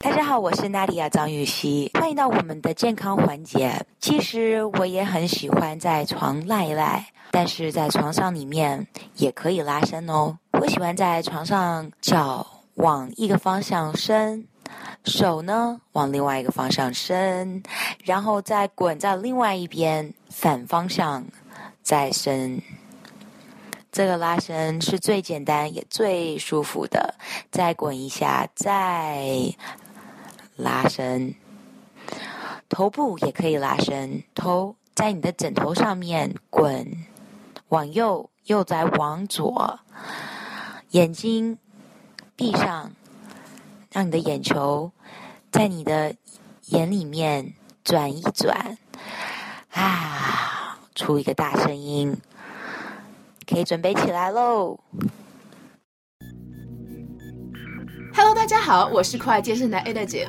大家好，我是娜迪亚张雨绮，欢迎到我们的健康环节。其实我也很喜欢在床赖赖，但是在床上里面也可以拉伸哦。我喜欢在床上脚往一个方向伸，手呢往另外一个方向伸，然后再滚在另外一边反方向再伸。这个拉伸是最简单也最舒服的。再滚一下，再。拉伸，头部也可以拉伸，头在你的枕头上面滚，往右又再往左，眼睛闭上，让你的眼球在你的眼里面转一转，啊，出一个大声音，可以准备起来喽。Hello，大家好，我是酷爱健身的 Ada 姐。